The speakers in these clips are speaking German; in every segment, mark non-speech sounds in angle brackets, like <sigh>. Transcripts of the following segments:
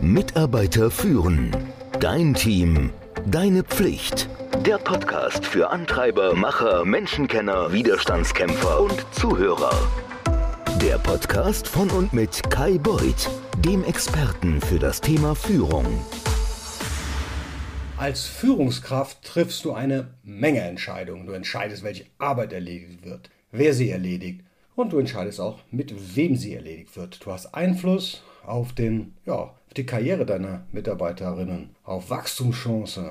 Mitarbeiter führen. Dein Team. Deine Pflicht. Der Podcast für Antreiber, Macher, Menschenkenner, Widerstandskämpfer und Zuhörer. Der Podcast von und mit Kai Beuth, dem Experten für das Thema Führung. Als Führungskraft triffst du eine Menge Entscheidungen. Du entscheidest, welche Arbeit erledigt wird, wer sie erledigt und du entscheidest auch, mit wem sie erledigt wird. Du hast Einfluss auf, den, ja, auf die Karriere deiner Mitarbeiterinnen, auf Wachstumschancen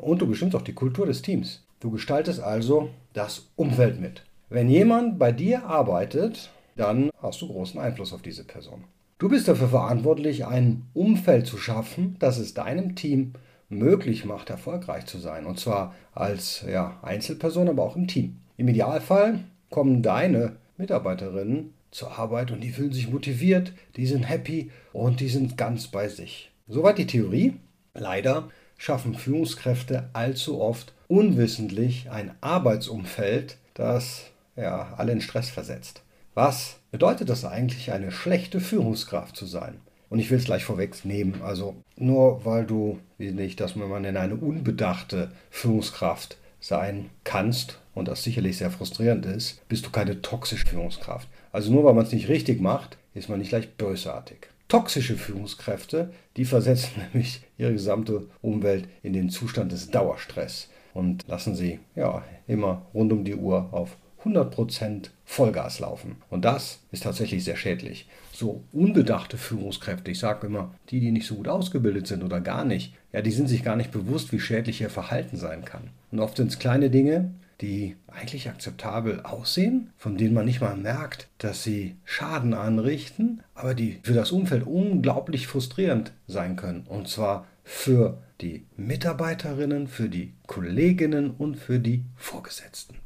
und du bestimmst auch die Kultur des Teams. Du gestaltest also das Umfeld mit. Wenn jemand bei dir arbeitet, dann hast du großen Einfluss auf diese Person. Du bist dafür verantwortlich, ein Umfeld zu schaffen, das es deinem Team möglich macht, erfolgreich zu sein. Und zwar als ja, Einzelperson, aber auch im Team. Im Idealfall kommen deine Mitarbeiterinnen zur Arbeit und die fühlen sich motiviert, die sind happy und die sind ganz bei sich. Soweit die Theorie. Leider schaffen Führungskräfte allzu oft unwissentlich ein Arbeitsumfeld, das ja, alle in Stress versetzt. Was bedeutet das eigentlich, eine schlechte Führungskraft zu sein? Und ich will es gleich vorwegnehmen. Also nur weil du, wie nicht, dass man in eine unbedachte Führungskraft sein kannst und das sicherlich sehr frustrierend ist, bist du keine toxische Führungskraft. Also nur weil man es nicht richtig macht, ist man nicht gleich bösartig. Toxische Führungskräfte, die versetzen <laughs> nämlich ihre gesamte Umwelt in den Zustand des Dauerstress und lassen sie ja immer rund um die Uhr auf 100% Vollgas laufen. Und das ist tatsächlich sehr schädlich. So unbedachte Führungskräfte, ich sage immer, die, die nicht so gut ausgebildet sind oder gar nicht, ja, die sind sich gar nicht bewusst, wie schädlich ihr Verhalten sein kann. Und oft sind es kleine Dinge, die eigentlich akzeptabel aussehen, von denen man nicht mal merkt, dass sie Schaden anrichten, aber die für das Umfeld unglaublich frustrierend sein können. Und zwar für die Mitarbeiterinnen, für die Kolleginnen und für die Vorgesetzten.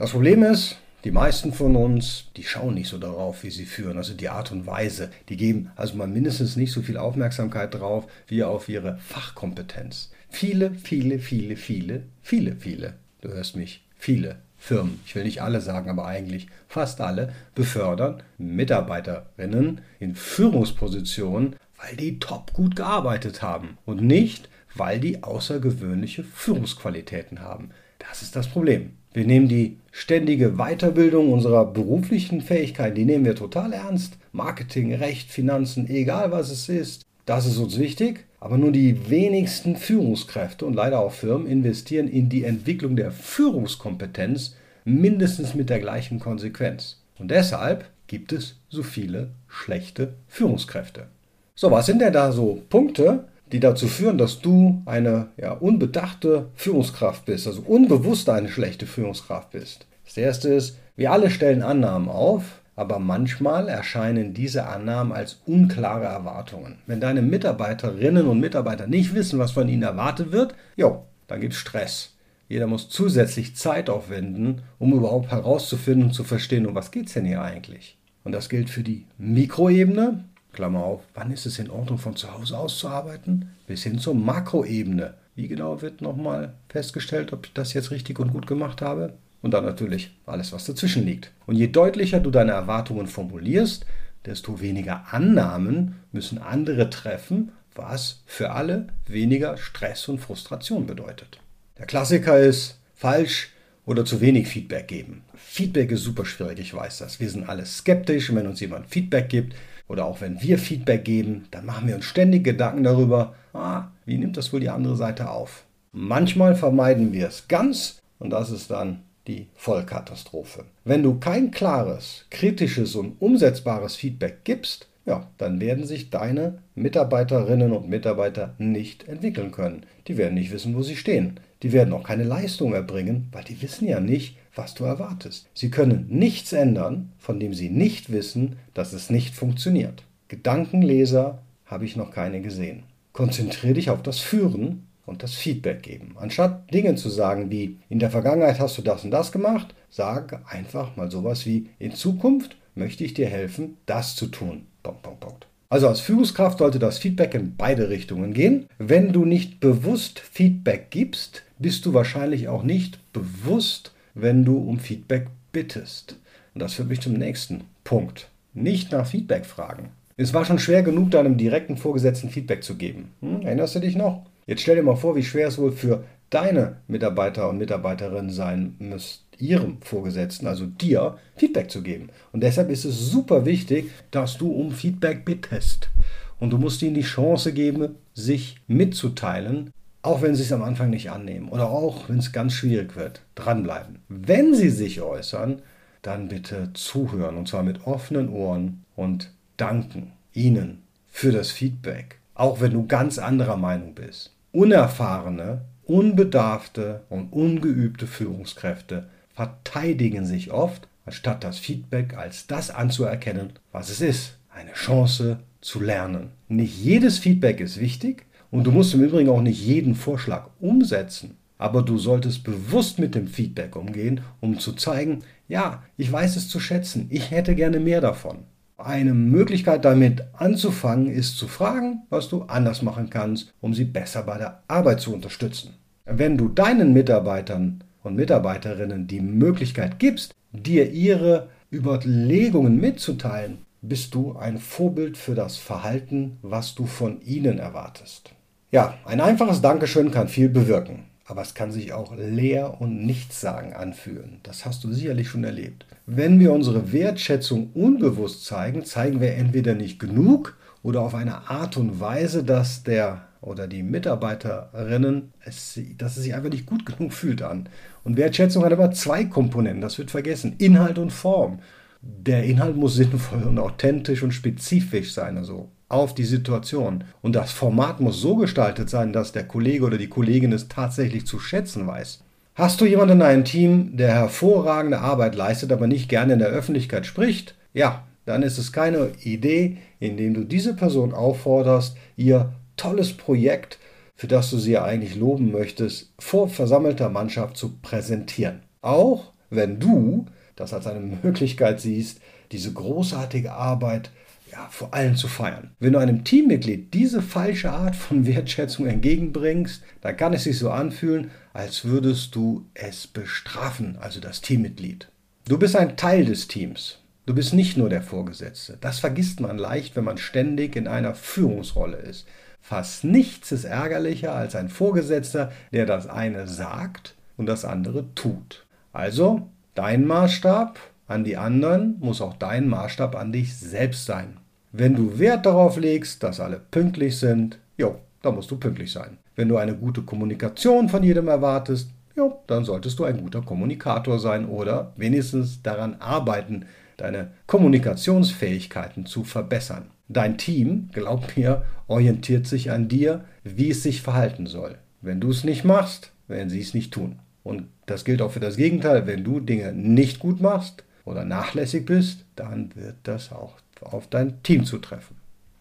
Das Problem ist, die meisten von uns, die schauen nicht so darauf, wie sie führen, also die Art und Weise. Die geben also mal mindestens nicht so viel Aufmerksamkeit drauf wie auf ihre Fachkompetenz. Viele, viele, viele, viele, viele, viele, du hörst mich, viele Firmen, ich will nicht alle sagen, aber eigentlich fast alle, befördern Mitarbeiterinnen in Führungspositionen, weil die top gut gearbeitet haben und nicht, weil die außergewöhnliche Führungsqualitäten haben. Das ist das Problem. Wir nehmen die ständige Weiterbildung unserer beruflichen Fähigkeiten, die nehmen wir total ernst. Marketing, Recht, Finanzen, egal was es ist, das ist uns wichtig. Aber nur die wenigsten Führungskräfte und leider auch Firmen investieren in die Entwicklung der Führungskompetenz mindestens mit der gleichen Konsequenz. Und deshalb gibt es so viele schlechte Führungskräfte. So, was sind denn da so Punkte, die dazu führen, dass du eine ja, unbedachte Führungskraft bist, also unbewusst eine schlechte Führungskraft bist. Das erste ist, wir alle stellen Annahmen auf, aber manchmal erscheinen diese Annahmen als unklare Erwartungen. Wenn deine Mitarbeiterinnen und Mitarbeiter nicht wissen, was von ihnen erwartet wird, jo, dann gibt es Stress. Jeder muss zusätzlich Zeit aufwenden, um überhaupt herauszufinden und zu verstehen, um was geht es denn hier eigentlich. Und das gilt für die Mikroebene, Klammer auf, wann ist es in Ordnung, von zu Hause aus zu arbeiten, bis hin zur Makroebene. Wie genau wird nochmal festgestellt, ob ich das jetzt richtig und gut gemacht habe? Und dann natürlich alles, was dazwischen liegt. Und je deutlicher du deine Erwartungen formulierst, desto weniger Annahmen müssen andere treffen, was für alle weniger Stress und Frustration bedeutet. Der Klassiker ist falsch oder zu wenig Feedback geben. Feedback ist super schwierig, ich weiß das. Wir sind alle skeptisch, wenn uns jemand Feedback gibt, oder auch wenn wir Feedback geben, dann machen wir uns ständig Gedanken darüber, ah, wie nimmt das wohl die andere Seite auf. Manchmal vermeiden wir es ganz und das ist dann die Vollkatastrophe. Wenn du kein klares, kritisches und umsetzbares Feedback gibst, ja, dann werden sich deine Mitarbeiterinnen und Mitarbeiter nicht entwickeln können. Die werden nicht wissen, wo sie stehen. Die werden auch keine Leistung erbringen, weil die wissen ja nicht, was du erwartest. Sie können nichts ändern, von dem sie nicht wissen, dass es nicht funktioniert. Gedankenleser habe ich noch keine gesehen. Konzentriere dich auf das Führen und das Feedback geben. Anstatt Dinge zu sagen wie in der Vergangenheit hast du das und das gemacht, sage einfach mal sowas wie in Zukunft möchte ich dir helfen, das zu tun. Punkt, Punkt, Punkt. Also als Führungskraft sollte das Feedback in beide Richtungen gehen. Wenn du nicht bewusst Feedback gibst, bist du wahrscheinlich auch nicht bewusst, wenn du um Feedback bittest. Und das führt mich zum nächsten Punkt. Nicht nach Feedback fragen. Es war schon schwer genug, deinem direkten Vorgesetzten Feedback zu geben. Hm, erinnerst du dich noch? Jetzt stell dir mal vor, wie schwer es wohl für deine Mitarbeiter und Mitarbeiterinnen sein müsste, ihrem Vorgesetzten, also dir, Feedback zu geben. Und deshalb ist es super wichtig, dass du um Feedback bittest. Und du musst ihnen die Chance geben, sich mitzuteilen, auch wenn sie es am Anfang nicht annehmen oder auch wenn es ganz schwierig wird. Dranbleiben. Wenn sie sich äußern, dann bitte zuhören und zwar mit offenen Ohren und danken ihnen für das Feedback, auch wenn du ganz anderer Meinung bist. Unerfahrene, unbedarfte und ungeübte Führungskräfte verteidigen sich oft, anstatt das Feedback als das anzuerkennen, was es ist. Eine Chance zu lernen. Nicht jedes Feedback ist wichtig und du musst im Übrigen auch nicht jeden Vorschlag umsetzen. Aber du solltest bewusst mit dem Feedback umgehen, um zu zeigen, ja, ich weiß es zu schätzen, ich hätte gerne mehr davon. Eine Möglichkeit damit anzufangen ist zu fragen, was du anders machen kannst, um sie besser bei der Arbeit zu unterstützen. Wenn du deinen Mitarbeitern und Mitarbeiterinnen die Möglichkeit gibst, dir ihre Überlegungen mitzuteilen, bist du ein Vorbild für das Verhalten, was du von ihnen erwartest. Ja, ein einfaches Dankeschön kann viel bewirken aber es kann sich auch leer und nichtssagend anfühlen. Das hast du sicherlich schon erlebt. Wenn wir unsere Wertschätzung unbewusst zeigen, zeigen wir entweder nicht genug oder auf eine Art und Weise, dass der oder die Mitarbeiterinnen, es, dass es sich einfach nicht gut <laughs> genug fühlt an. Und Wertschätzung hat aber zwei Komponenten, das wird vergessen, Inhalt und Form. Der Inhalt muss sinnvoll und authentisch und spezifisch sein, also auf die Situation. Und das Format muss so gestaltet sein, dass der Kollege oder die Kollegin es tatsächlich zu schätzen weiß. Hast du jemanden in einem Team, der hervorragende Arbeit leistet, aber nicht gerne in der Öffentlichkeit spricht? Ja, dann ist es keine Idee, indem du diese Person aufforderst, ihr tolles Projekt, für das du sie ja eigentlich loben möchtest, vor versammelter Mannschaft zu präsentieren. Auch wenn du das als eine Möglichkeit siehst, diese großartige Arbeit ja, vor allem zu feiern. Wenn du einem Teammitglied diese falsche Art von Wertschätzung entgegenbringst, dann kann es sich so anfühlen, als würdest du es bestrafen, also das Teammitglied. Du bist ein Teil des Teams. Du bist nicht nur der Vorgesetzte. Das vergisst man leicht, wenn man ständig in einer Führungsrolle ist. Fast nichts ist ärgerlicher als ein Vorgesetzter, der das eine sagt und das andere tut. Also, dein Maßstab an die anderen muss auch dein Maßstab an dich selbst sein. Wenn du Wert darauf legst, dass alle pünktlich sind, jo, dann musst du pünktlich sein. Wenn du eine gute Kommunikation von jedem erwartest, jo, dann solltest du ein guter Kommunikator sein oder wenigstens daran arbeiten, deine Kommunikationsfähigkeiten zu verbessern. Dein Team, glaub mir, orientiert sich an dir, wie es sich verhalten soll. Wenn du es nicht machst, werden sie es nicht tun. Und das gilt auch für das Gegenteil. Wenn du Dinge nicht gut machst, oder nachlässig bist, dann wird das auch auf dein Team zutreffen.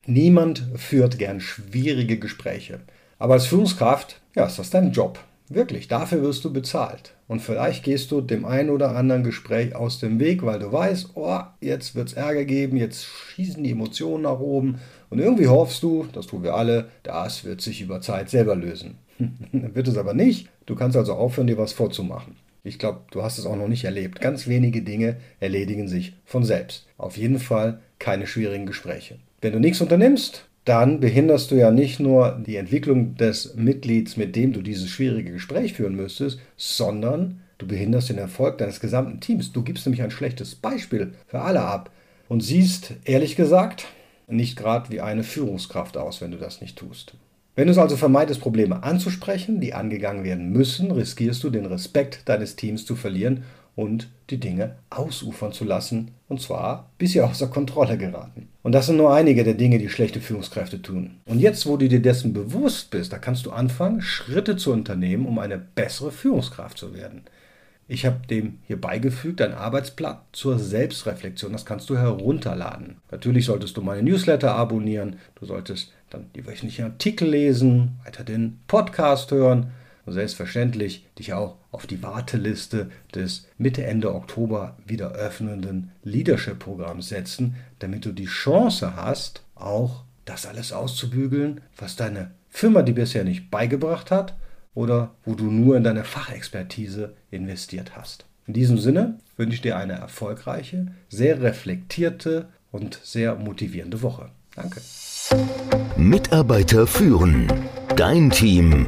Niemand führt gern schwierige Gespräche. Aber als Führungskraft, ja, ist das dein Job. Wirklich, dafür wirst du bezahlt. Und vielleicht gehst du dem einen oder anderen Gespräch aus dem Weg, weil du weißt, oh, jetzt wird es Ärger geben, jetzt schießen die Emotionen nach oben. Und irgendwie hoffst du, das tun wir alle, das wird sich über Zeit selber lösen. <laughs> wird es aber nicht. Du kannst also aufhören, dir was vorzumachen. Ich glaube, du hast es auch noch nicht erlebt. Ganz wenige Dinge erledigen sich von selbst. Auf jeden Fall keine schwierigen Gespräche. Wenn du nichts unternimmst, dann behinderst du ja nicht nur die Entwicklung des Mitglieds, mit dem du dieses schwierige Gespräch führen müsstest, sondern du behinderst den Erfolg deines gesamten Teams. Du gibst nämlich ein schlechtes Beispiel für alle ab und siehst, ehrlich gesagt, nicht gerade wie eine Führungskraft aus, wenn du das nicht tust. Wenn du es also vermeidest, Probleme anzusprechen, die angegangen werden müssen, riskierst du den Respekt deines Teams zu verlieren und die Dinge ausufern zu lassen, und zwar bis sie außer Kontrolle geraten. Und das sind nur einige der Dinge, die schlechte Führungskräfte tun. Und jetzt, wo du dir dessen bewusst bist, da kannst du anfangen, Schritte zu unternehmen, um eine bessere Führungskraft zu werden. Ich habe dem hier beigefügt ein Arbeitsblatt zur Selbstreflexion. Das kannst du herunterladen. Natürlich solltest du meine Newsletter abonnieren. Du solltest dann die wöchentlichen Artikel lesen, weiter den Podcast hören und selbstverständlich dich auch auf die Warteliste des Mitte, Ende Oktober wieder öffnenden Leadership-Programms setzen, damit du die Chance hast, auch das alles auszubügeln, was deine Firma dir bisher nicht beigebracht hat oder wo du nur in deine Fachexpertise investiert hast. In diesem Sinne wünsche ich dir eine erfolgreiche, sehr reflektierte und sehr motivierende Woche. Danke. Mitarbeiter führen. Dein Team.